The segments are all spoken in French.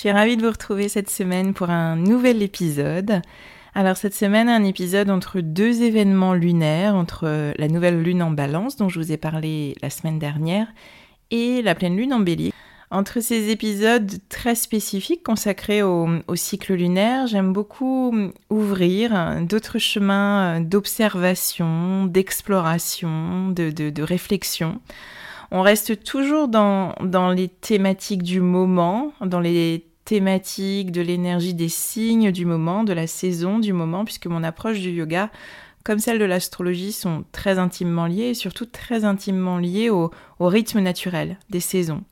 Suis ravie de vous retrouver cette semaine pour un nouvel épisode. Alors cette semaine, un épisode entre deux événements lunaires, entre la nouvelle lune en balance dont je vous ai parlé la semaine dernière et la pleine lune en bélier. Entre ces épisodes très spécifiques consacrés au, cycle lunaire, j'aime beaucoup ouvrir d'autres chemins d'observation, d'exploration, de, réflexion. On reste toujours dans, dans les thématiques du moment, dans les de l'énergie des signes du moment, de la saison du moment, puisque mon approche du yoga, comme celle de l'astrologie, sont très intimement liées et surtout très intimement liées au, rythme naturel des saisons.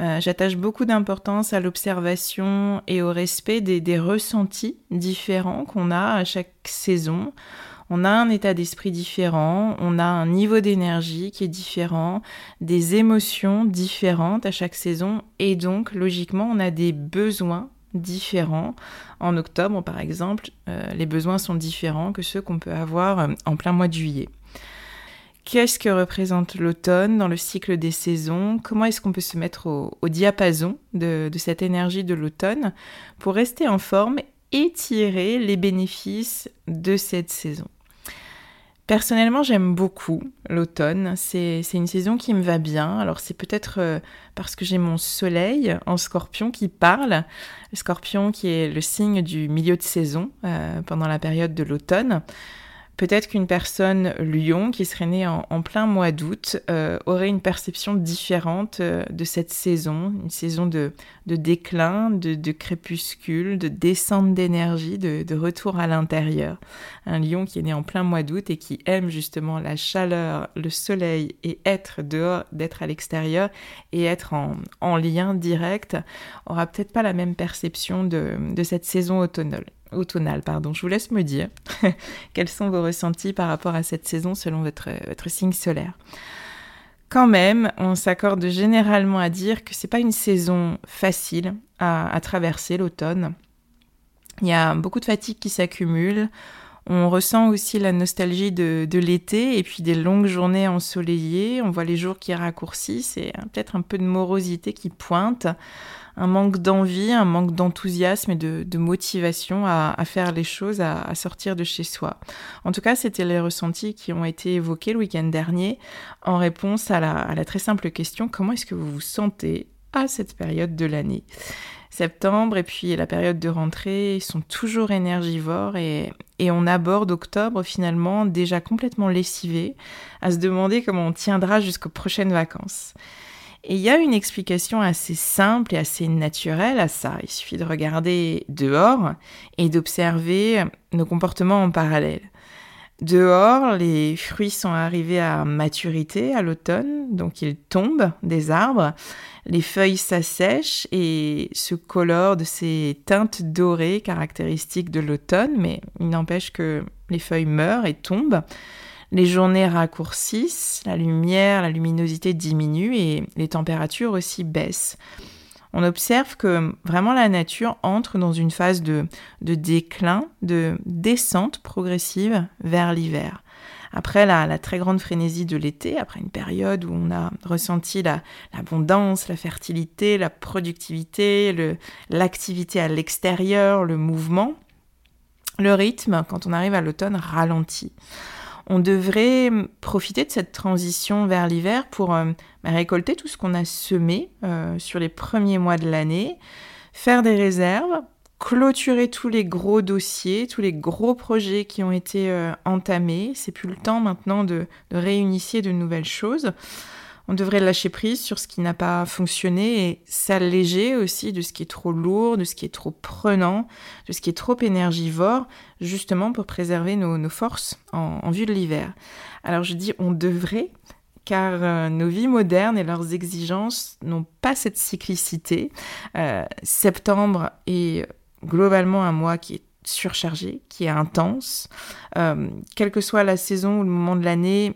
Euh, j'attache beaucoup d'importance à l'observation et au respect des ressentis différents qu'on a à chaque saison on a un état d'esprit différent, on a un niveau d'énergie qui est différent, des émotions différentes à chaque saison et donc logiquement on a des besoins différents. En octobre par exemple, euh, les besoins sont différents que ceux qu'on peut avoir euh, en plein mois de juillet. Qu'est-ce que représente l'automne dans le cycle des saisons? Comment est-ce qu'on peut se mettre au, diapason de, de cette énergie de l'automne pour rester en forme et tirer les bénéfices de cette saison? Personnellement, j'aime beaucoup l'automne. C'est une saison qui me va bien. Alors c'est peut-être euh, parce que j'ai mon soleil en scorpion qui parle. Le scorpion qui est le signe du milieu de saison euh, pendant la période de l'automne. Peut-être qu'une personne lion qui serait née en, plein mois d'août euh, aurait une perception différente euh, de cette saison, une saison de, déclin, de, crépuscule, de descente d'énergie, de, retour à l'intérieur. Un lion qui est né en plein mois d'août et qui aime justement la chaleur, le soleil et être dehors, d'être à l'extérieur et être en, lien direct, aura peut-être pas la même perception de, de cette saison automnale automnale, pardon. Je vous laisse me dire quels sont vos ressentis par rapport à cette saison selon votre, signe solaire. Quand même, on s'accorde généralement à dire que c'est pas une saison facile à, traverser l'automne. Il y a beaucoup de fatigue qui s'accumule. On ressent aussi la nostalgie de, de l'été et puis des longues journées ensoleillées. On voit les jours qui raccourcissent et peut-être un peu de morosité qui pointe un manque d'envie, un manque d'enthousiasme et de, motivation à, faire les choses, à, sortir de chez soi. En tout cas, c'était les ressentis qui ont été évoqués le week-end dernier en réponse à la, très simple question comment est-ce que vous vous sentez à cette période de l'année? Septembre et puis la période de rentrée sont toujours énergivores et, on aborde octobre finalement déjà complètement lessivé à se demander comment on tiendra jusqu'aux prochaines vacances. Et il y a une explication assez simple et assez naturelle à ça. Il suffit de regarder dehors et d'observer nos comportements en parallèle. Dehors, les fruits sont arrivés à maturité à l'automne, donc ils tombent des arbres, les feuilles s'assèchent et se colorent de ces teintes dorées caractéristiques de l'automne, mais il n'empêche que les feuilles meurent et tombent les journées raccourcissent, la lumière, la luminosité diminue et les températures aussi baissent. on observe que vraiment la nature entre dans une phase de, déclin, de descente progressive vers l'hiver. Après la, très grande frénésie de l'été, après une période où on a ressenti l'abondance, la, fertilité, la productivité, l'activité à l'extérieur, le mouvement, le rythme, quand on arrive à l'automne, ralentit on devrait profiter de cette transition vers l'hiver pour euh, bah, récolter tout ce qu'on a semé euh, sur les premiers mois de l'année, faire des réserves, clôturer tous les gros dossiers, tous les gros projets qui ont été euh, entamés. C'est plus le temps maintenant de, de réinitier de nouvelles choses on devrait lâcher prise sur ce qui n'a pas fonctionné et s'alléger aussi de ce qui est trop lourd, de ce qui est trop prenant, de ce qui est trop énergivore, justement pour préserver nos, forces en, vue de l'hiver. Alors je dis on devrait, car euh, nos vies modernes et leurs exigences n'ont pas cette cyclicité. Euh, septembre est globalement un mois qui est surchargé, qui est intense. Euh, quelle que soit la saison ou le moment de l'année,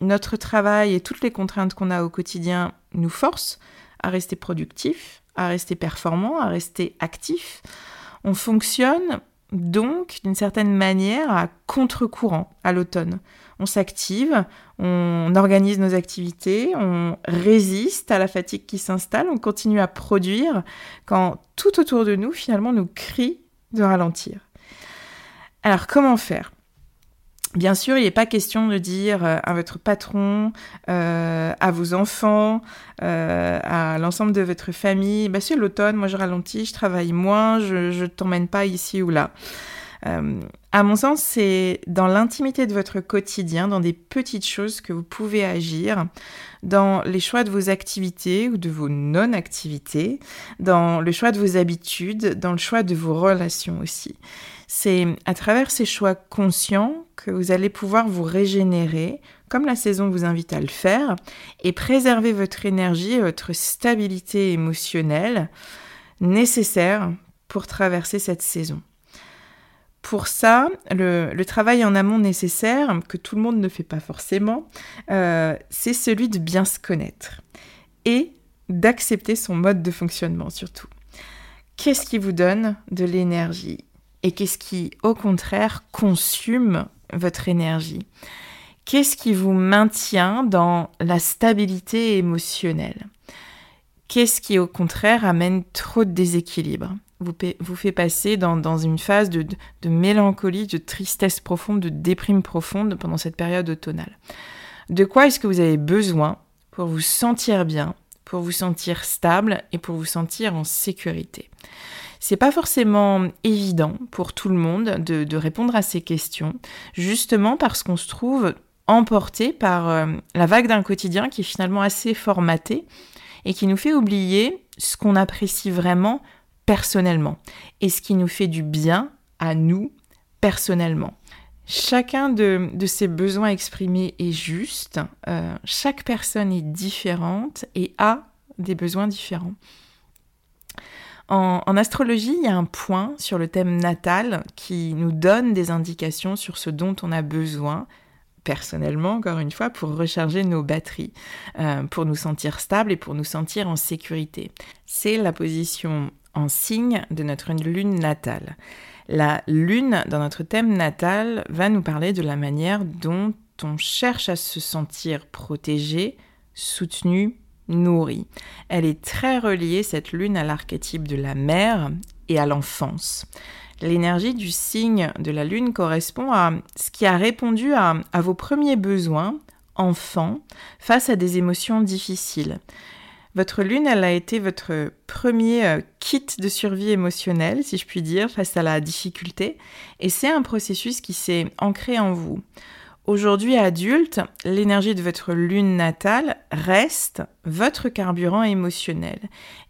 notre travail et toutes les contraintes qu'on a au quotidien nous forcent à rester productifs, à rester performants, à rester actifs. On fonctionne donc d'une certaine manière à contre-courant à l'automne. On s'active, on organise nos activités, on résiste à la fatigue qui s'installe, on continue à produire quand tout autour de nous finalement nous crie de ralentir. Alors comment faire? Bien sûr, il n'est pas question de dire euh, à votre patron, euh, à vos enfants, euh, à l'ensemble de votre famille, bah, c'est l'automne, moi je ralentis, je travaille moins, je ne t'emmène pas ici ou là. à mon sens, c'est dans l'intimité de votre quotidien, dans des petites choses que vous pouvez agir, dans les choix de vos activités ou de vos non-activités, dans le choix de vos habitudes, dans le choix de vos relations aussi. C'est à travers ces choix conscients que vous allez pouvoir vous régénérer, comme la saison vous invite à le faire, et préserver votre énergie et votre stabilité émotionnelle nécessaire pour traverser cette saison. Pour ça, le, travail en amont nécessaire, que tout le monde ne fait pas forcément, euh, c'est celui de bien se connaître et d'accepter son mode de fonctionnement surtout. Qu'est-ce qui vous donne de l'énergie? Et qu'est-ce qui, au contraire, consume votre énergie? Qu'est-ce qui vous maintient dans la stabilité émotionnelle? Qu'est-ce qui, au contraire, amène trop de déséquilibre? Vous, vous fait passer dans, une phase de, de, mélancolie, de tristesse profonde, de déprime profonde pendant cette période automnale. De quoi est-ce que vous avez besoin pour vous sentir bien, pour vous sentir stable et pour vous sentir en sécurité? C'est pas forcément évident pour tout le monde de, répondre à ces questions, justement parce qu'on se trouve emporté par euh, la vague d'un quotidien qui est finalement assez formaté et qui nous fait oublier ce qu'on apprécie vraiment personnellement et ce qui nous fait du bien à nous personnellement. Chacun de, ces besoins exprimés est juste, euh, chaque personne est différente et a des besoins différents. En, astrologie, il y a un point sur le thème natal qui nous donne des indications sur ce dont on a besoin personnellement, encore une fois, pour recharger nos batteries, euh, pour nous sentir stables et pour nous sentir en sécurité. C'est la position en signe de notre lune natale. La lune, dans notre thème natal, va nous parler de la manière dont on cherche à se sentir protégé, soutenu, nourrie. Elle est très reliée, cette lune, à l'archétype de la mère et à l'enfance. L'énergie du signe de la lune correspond à ce qui a répondu à, vos premiers besoins, enfants, face à des émotions difficiles. Votre lune, elle a été votre premier euh, kit de survie émotionnelle, si je puis dire, face à la difficulté, et c'est un processus qui s'est ancré en vous. Aujourd'hui adulte, l'énergie de votre lune natale reste votre carburant émotionnel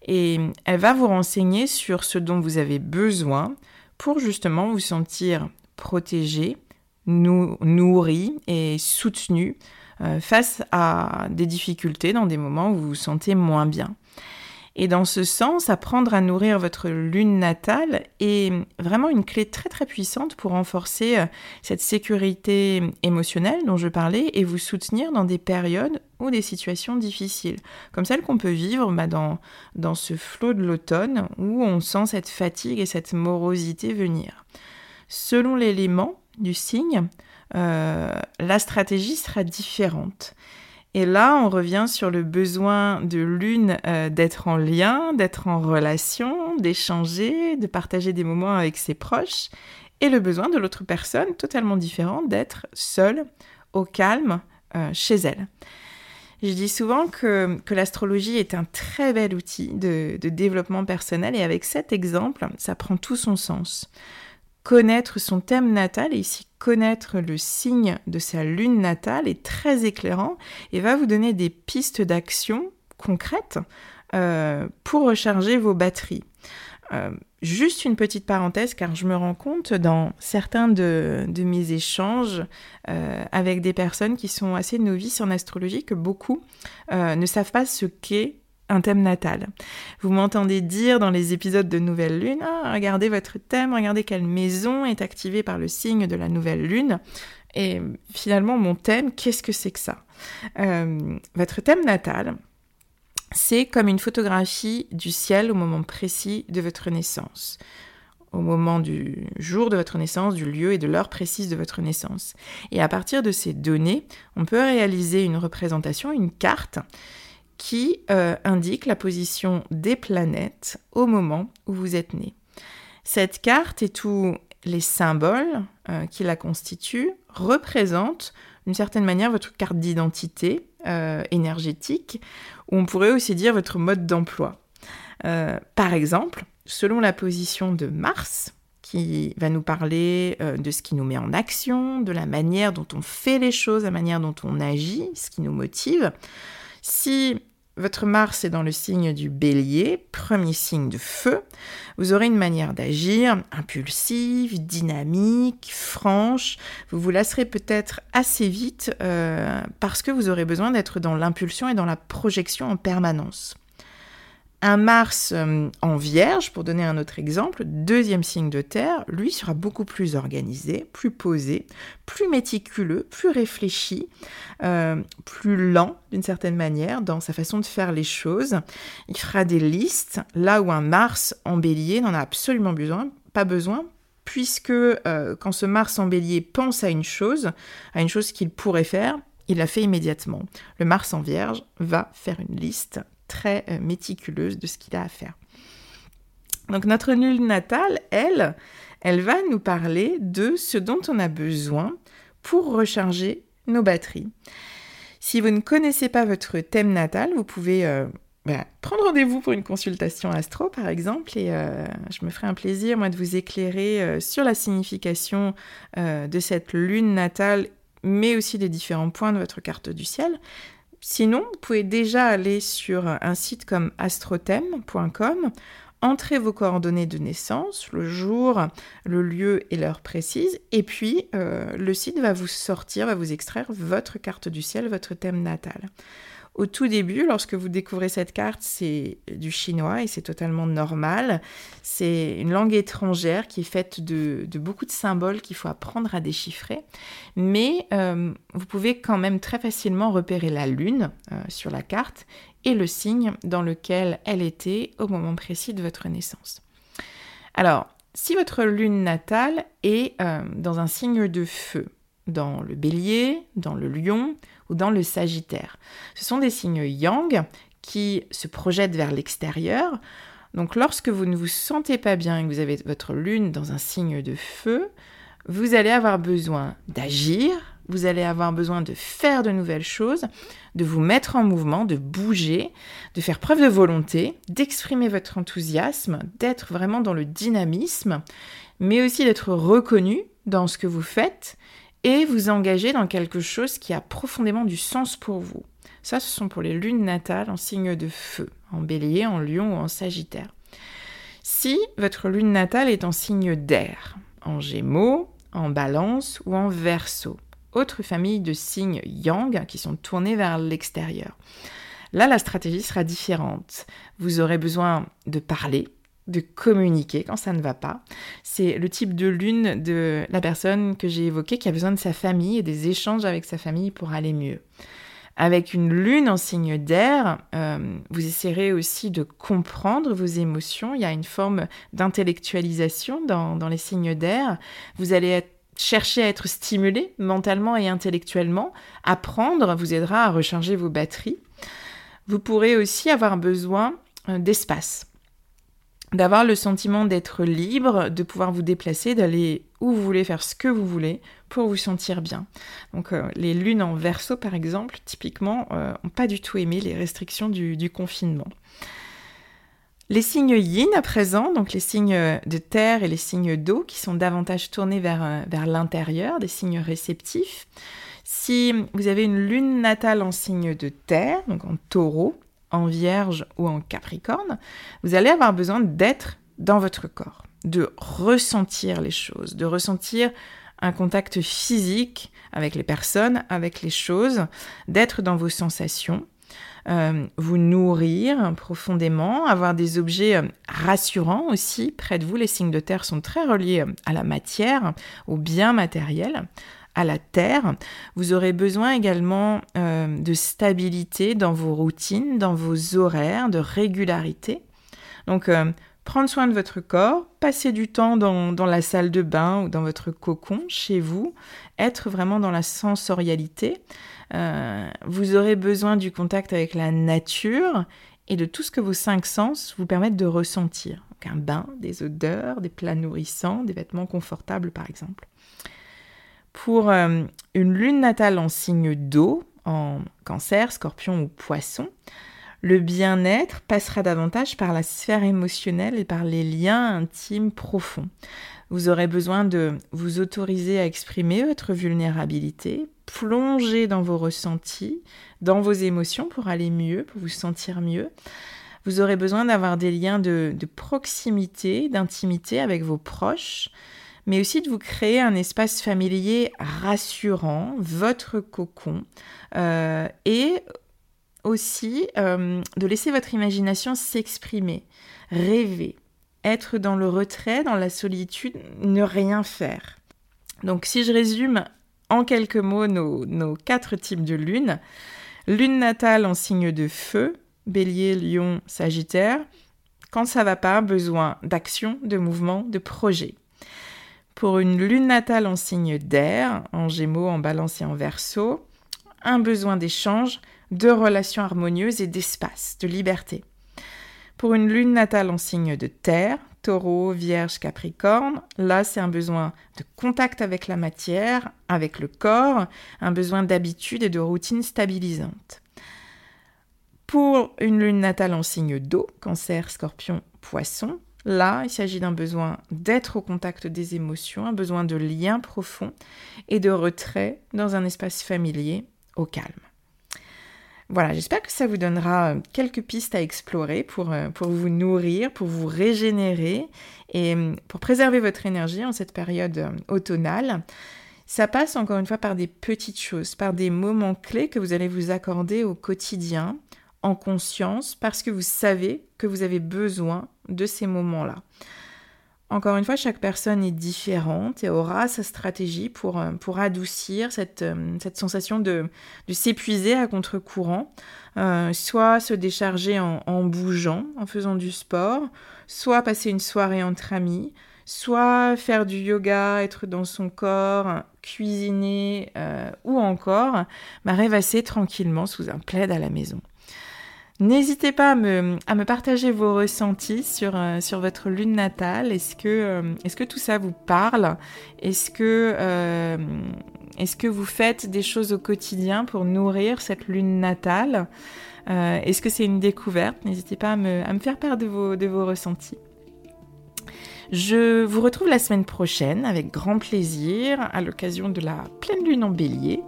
et elle va vous renseigner sur ce dont vous avez besoin pour justement vous sentir protégé, nourri et soutenu euh, face à des difficultés dans des moments où vous vous sentez moins bien. Et dans ce sens, apprendre à nourrir votre lune natale est vraiment une clé très très puissante pour renforcer euh, cette sécurité émotionnelle dont je parlais et vous soutenir dans des périodes ou des situations difficiles, comme celles qu'on peut vivre bah, dans, dans ce flot de l'automne où on sent cette fatigue et cette morosité venir. Selon l'élément du signe, euh, la stratégie sera différente. Et là, on revient sur le besoin de l'une euh, d'être en lien, d'être en relation, d'échanger, de partager des moments avec ses proches, et le besoin de l'autre personne, totalement différent, d'être seule, au calme, euh, chez elle. Je dis souvent que, l'astrologie est un très bel outil de, développement personnel, et avec cet exemple, ça prend tout son sens connaître son thème natal, et ici connaître le signe de sa lune natale, est très éclairant et va vous donner des pistes d'action concrètes euh, pour recharger vos batteries. Euh, juste une petite parenthèse, car je me rends compte dans certains de, mes échanges euh, avec des personnes qui sont assez novices en astrologie que beaucoup ne savent pas ce qu'est thème natal. Vous m'entendez dire dans les épisodes de Nouvelle Lune, ah, regardez votre thème, regardez quelle maison est activée par le signe de la Nouvelle Lune. Et finalement, mon thème, qu'est-ce que c'est que ça? Euh, Votre thème natal, c'est comme une photographie du ciel au moment précis de votre naissance au moment du jour de votre naissance, du lieu et de l'heure précise de votre naissance. Et à partir de ces données, on peut réaliser une représentation, une carte qui euh, indique la position des planètes au moment où vous êtes né. Cette carte et tous les symboles euh, qui la constituent représentent d'une certaine manière votre carte d'identité euh, énergétique, ou on pourrait aussi dire votre mode d'emploi. par exemple, selon la position de Mars, qui va nous parler de ce qui nous met en action, de la manière dont on fait les choses, la manière dont on agit, ce qui nous motive. Si votre Mars est dans le signe du bélier, premier signe de feu. Vous aurez une manière d'agir impulsive, dynamique, franche. Vous vous lasserez peut-être assez vite euh, parce que vous aurez besoin d'être dans l'impulsion et dans la projection en permanence. Un Mars euh, en Vierge, pour donner un autre exemple, deuxième signe de Terre, lui sera beaucoup plus organisé, plus posé, plus méticuleux, plus réfléchi, euh, plus lent d'une certaine manière dans sa façon de faire les choses. Il fera des listes, là où un Mars en Bélier n'en a absolument pas besoin, puisque euh, quand ce Mars en Bélier pense à une chose, à une chose qu'il pourrait faire, il la fait immédiatement. Le Mars en Vierge va faire une liste très euh, méticuleuse de ce qu'il a à faire. Donc notre lune natale, elle, elle va nous parler de ce dont on a besoin pour recharger nos batteries. Si vous ne connaissez pas votre thème natal, vous pouvez euh, bah, prendre rendez-vous pour une consultation astro, par exemple, et euh, je me ferai un plaisir, moi, de vous éclairer sur la signification de cette lune natale, mais aussi des différents points de votre carte du ciel. Sinon, vous pouvez déjà aller sur un site comme astrothème.com, entrer vos coordonnées de naissance, le jour, le lieu et l'heure précise, et puis euh, le site va vous sortir, va vous extraire votre carte du ciel, votre thème natal. Au tout début, lorsque vous découvrez cette carte, c'est du chinois et c'est totalement normal. C'est une langue étrangère qui est faite de, beaucoup de symboles qu'il faut apprendre à déchiffrer. Mais euh, vous pouvez quand même très facilement repérer la lune euh, sur la carte et le signe dans lequel elle était au moment précis de votre naissance. Alors, si votre lune natale est euh, dans un signe de feu, dans le bélier, dans le lion ou dans le sagittaire. Ce sont des signes yang qui se projettent vers l'extérieur. Donc lorsque vous ne vous sentez pas bien et que vous avez votre lune dans un signe de feu, vous allez avoir besoin d'agir, vous allez avoir besoin de faire de nouvelles choses, de vous mettre en mouvement, de bouger, de faire preuve de volonté, d'exprimer votre enthousiasme, d'être vraiment dans le dynamisme, mais aussi d'être reconnu dans ce que vous faites et vous engager dans quelque chose qui a profondément du sens pour vous. Ça, ce sont pour les lunes natales en signe de feu, en bélier, en lion ou en sagittaire. Si votre lune natale est en signe d'air, en gémeaux, en balance ou en verso, autre famille de signes yang qui sont tournés vers l'extérieur. Là, la stratégie sera différente. Vous aurez besoin de parler, de communiquer quand ça ne va pas. C'est le type de lune de la personne que j'ai évoquée qui a besoin de sa famille et des échanges avec sa famille pour aller mieux. Avec une lune en signe d'air, euh, vous essaierez aussi de comprendre vos émotions. Il y a une forme d'intellectualisation dans, les signes d'air. Vous allez chercher à être stimulé mentalement et intellectuellement. Apprendre vous aidera à recharger vos batteries. Vous pourrez aussi avoir besoin euh, d'espace d'avoir le sentiment d'être libre, de pouvoir vous déplacer, d'aller où vous voulez, faire ce que vous voulez pour vous sentir bien. Donc euh, les lunes en verso, par exemple, typiquement, n'ont euh, pas du tout aimé les restrictions du, confinement. Les signes yin à présent, donc les signes de terre et les signes d'eau qui sont davantage tournés vers, euh, vers l'intérieur, des signes réceptifs. Si vous avez une lune natale en signe de terre, donc en taureau, en vierge ou en capricorne, vous allez avoir besoin d'être dans votre corps, de ressentir les choses, de ressentir un contact physique avec les personnes, avec les choses, d'être dans vos sensations, euh, vous nourrir profondément, avoir des objets euh, rassurants aussi près de vous. Les signes de terre sont très reliés euh, à la matière, au bien matériel à la terre. Vous aurez besoin également euh, de stabilité dans vos routines, dans vos horaires, de régularité. Donc, euh, prendre soin de votre corps, passer du temps dans, la salle de bain ou dans votre cocon chez vous, être vraiment dans la sensorialité. Euh, vous aurez besoin du contact avec la nature et de tout ce que vos cinq sens vous permettent de ressentir. Donc un bain, des odeurs, des plats nourrissants, des vêtements confortables par exemple. Pour euh, une lune natale en signe d'eau, en cancer, scorpion ou poisson, le bien-être passera davantage par la sphère émotionnelle et par les liens intimes profonds. Vous aurez besoin de vous autoriser à exprimer votre vulnérabilité, plonger dans vos ressentis, dans vos émotions pour aller mieux, pour vous sentir mieux. Vous aurez besoin d'avoir des liens de proximité, d'intimité avec vos proches, mais aussi de vous créer un espace familier rassurant, votre cocon, euh, et aussi euh, de laisser votre imagination s'exprimer, rêver, être dans le retrait, dans la solitude, ne rien faire. Donc si je résume en quelques mots nos, nos quatre types de lune, lune natale en signe de feu, bélier, lion, sagittaire, quand ça va pas, besoin d'action, de mouvement, de projet. Pour une lune natale en signe d'air, en gémeaux, en balance et en verso, un besoin d'échange, de relations harmonieuses et d'espace, de liberté. Pour une lune natale en signe de terre, taureau, vierge, capricorne, là c'est un besoin de contact avec la matière, avec le corps, un besoin d'habitude et de routine stabilisante. Pour une lune natale en signe d'eau, cancer, scorpion, poisson, Là, il s'agit d'un besoin d'être au contact des émotions, un besoin de lien profond et de retrait dans un espace familier au calme. Voilà, j'espère que ça vous donnera euh, quelques pistes à explorer pour, euh, pour vous nourrir, pour vous régénérer et euh, pour préserver votre énergie en cette période automnale. Ça passe encore une fois par des petites choses, par des moments clés que vous allez vous accorder au quotidien, en conscience, parce que vous savez que vous avez besoin de ces moments-là. Encore une fois, chaque personne est différente et aura sa stratégie pour, euh, pour adoucir cette, euh, cette sensation de, de s'épuiser à contre-courant, euh, soit se décharger en, en, bougeant, en faisant du sport, soit passer une soirée entre amis, soit faire du yoga, être dans son corps, cuisiner, ou encore bah, rêvasser tranquillement sous un plaid à la maison. N'hésitez pas à me, partager vos ressentis sur, euh, votre lune natale. Est-ce que, euh, est que tout ça vous parle? Est-ce que, euh, est que vous faites des choses au quotidien pour nourrir cette lune natale? Est-ce que c'est une découverte? N'hésitez pas à me, à me, faire part de vos, de vos ressentis. Je vous retrouve la semaine prochaine avec grand plaisir à l'occasion de la pleine lune en bélier.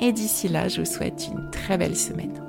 Et d'ici là, je vous souhaite une très belle semaine.